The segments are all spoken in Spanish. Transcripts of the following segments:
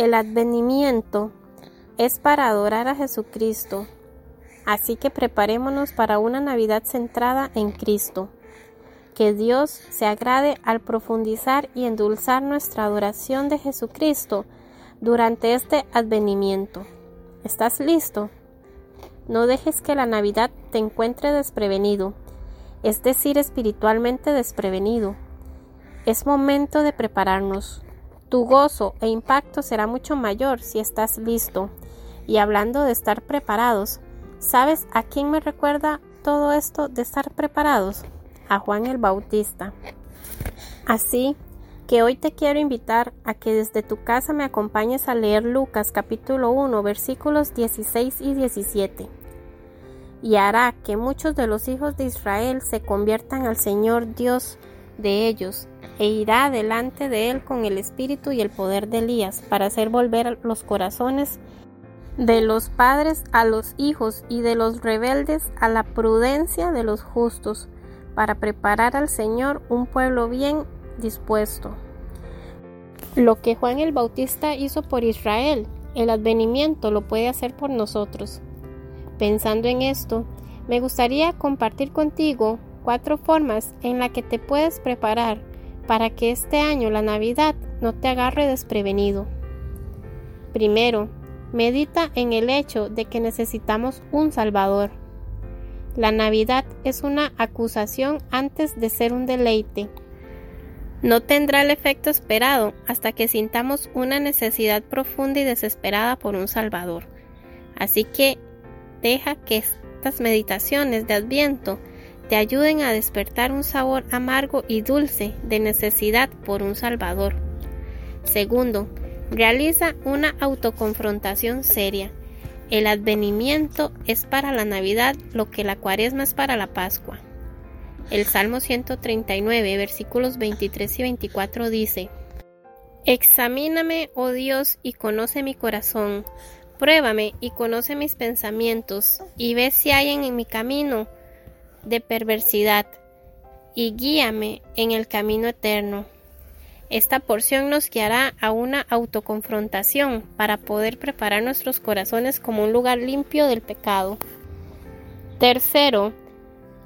El advenimiento es para adorar a Jesucristo, así que preparémonos para una Navidad centrada en Cristo. Que Dios se agrade al profundizar y endulzar nuestra adoración de Jesucristo durante este advenimiento. ¿Estás listo? No dejes que la Navidad te encuentre desprevenido, es decir, espiritualmente desprevenido. Es momento de prepararnos. Tu gozo e impacto será mucho mayor si estás listo. Y hablando de estar preparados, ¿sabes a quién me recuerda todo esto de estar preparados? A Juan el Bautista. Así que hoy te quiero invitar a que desde tu casa me acompañes a leer Lucas capítulo 1 versículos 16 y 17. Y hará que muchos de los hijos de Israel se conviertan al Señor Dios de ellos, e irá delante de él con el espíritu y el poder de Elías, para hacer volver los corazones de los padres a los hijos y de los rebeldes a la prudencia de los justos, para preparar al Señor un pueblo bien dispuesto. Lo que Juan el Bautista hizo por Israel, el advenimiento lo puede hacer por nosotros. Pensando en esto, me gustaría compartir contigo cuatro formas en las que te puedes preparar para que este año la Navidad no te agarre desprevenido. Primero, medita en el hecho de que necesitamos un Salvador. La Navidad es una acusación antes de ser un deleite. No tendrá el efecto esperado hasta que sintamos una necesidad profunda y desesperada por un Salvador. Así que deja que estas meditaciones de Adviento te ayuden a despertar un sabor amargo y dulce de necesidad por un Salvador. Segundo, realiza una autoconfrontación seria. El advenimiento es para la Navidad lo que la cuaresma es para la Pascua. El Salmo 139, versículos 23 y 24 dice, Examíname, oh Dios, y conoce mi corazón. Pruébame y conoce mis pensamientos, y ve si hay en mi camino de perversidad, y guíame en el camino eterno. Esta porción nos guiará a una autoconfrontación para poder preparar nuestros corazones como un lugar limpio del pecado. Tercero,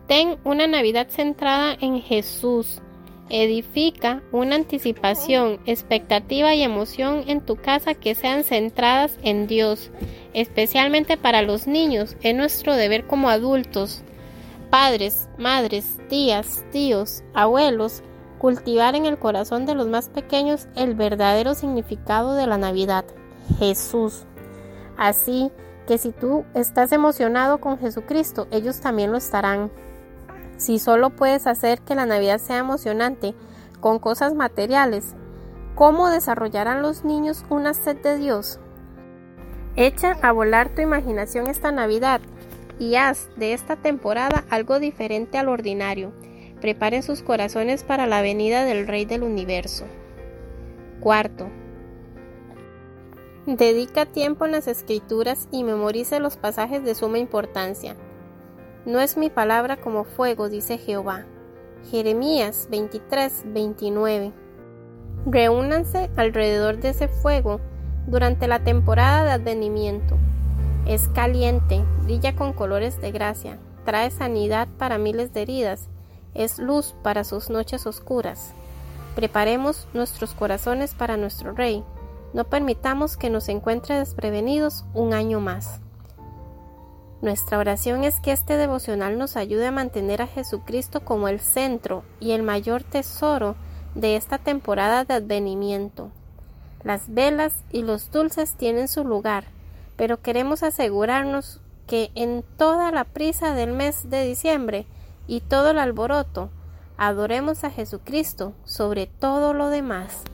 ten una Navidad centrada en Jesús. Edifica una anticipación, expectativa y emoción en tu casa que sean centradas en Dios, especialmente para los niños. Es nuestro deber como adultos padres, madres, tías, tíos, abuelos, cultivar en el corazón de los más pequeños el verdadero significado de la Navidad, Jesús. Así que si tú estás emocionado con Jesucristo, ellos también lo estarán. Si solo puedes hacer que la Navidad sea emocionante con cosas materiales, ¿cómo desarrollarán los niños una sed de Dios? Echa a volar tu imaginación esta Navidad y haz de esta temporada algo diferente al ordinario. Preparen sus corazones para la venida del Rey del Universo. Cuarto. Dedica tiempo en las escrituras y memorice los pasajes de suma importancia. No es mi palabra como fuego, dice Jehová. Jeremías 23, 29. Reúnanse alrededor de ese fuego durante la temporada de advenimiento. Es caliente, brilla con colores de gracia, trae sanidad para miles de heridas, es luz para sus noches oscuras. Preparemos nuestros corazones para nuestro Rey. No permitamos que nos encuentre desprevenidos un año más. Nuestra oración es que este devocional nos ayude a mantener a Jesucristo como el centro y el mayor tesoro de esta temporada de advenimiento. Las velas y los dulces tienen su lugar, pero queremos asegurarnos que en toda la prisa del mes de diciembre y todo el alboroto, adoremos a Jesucristo sobre todo lo demás.